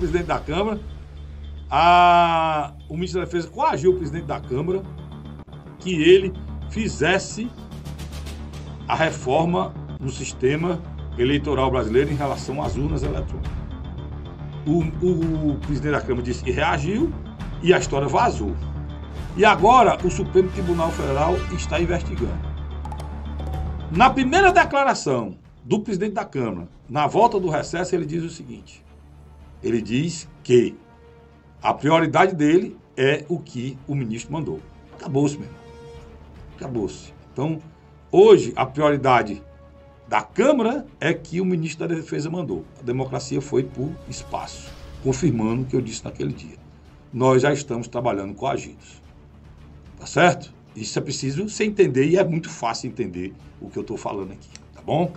presidente da Câmara, a, o ministro da Defesa coagiu o presidente da Câmara que ele fizesse a reforma no sistema eleitoral brasileiro em relação às urnas eletrônicas. O, o, o presidente da Câmara disse que reagiu e a história vazou. E agora o Supremo Tribunal Federal está investigando. Na primeira declaração do presidente da Câmara, na volta do recesso, ele diz o seguinte: ele diz que a prioridade dele é o que o ministro mandou. Acabou-se, meu irmão. Acabou-se. Então, hoje, a prioridade da Câmara é que o ministro da Defesa mandou. A democracia foi por espaço, confirmando o que eu disse naquele dia. Nós já estamos trabalhando coagidos. Tá certo? Isso é preciso você entender e é muito fácil entender o que eu estou falando aqui. Tá bom?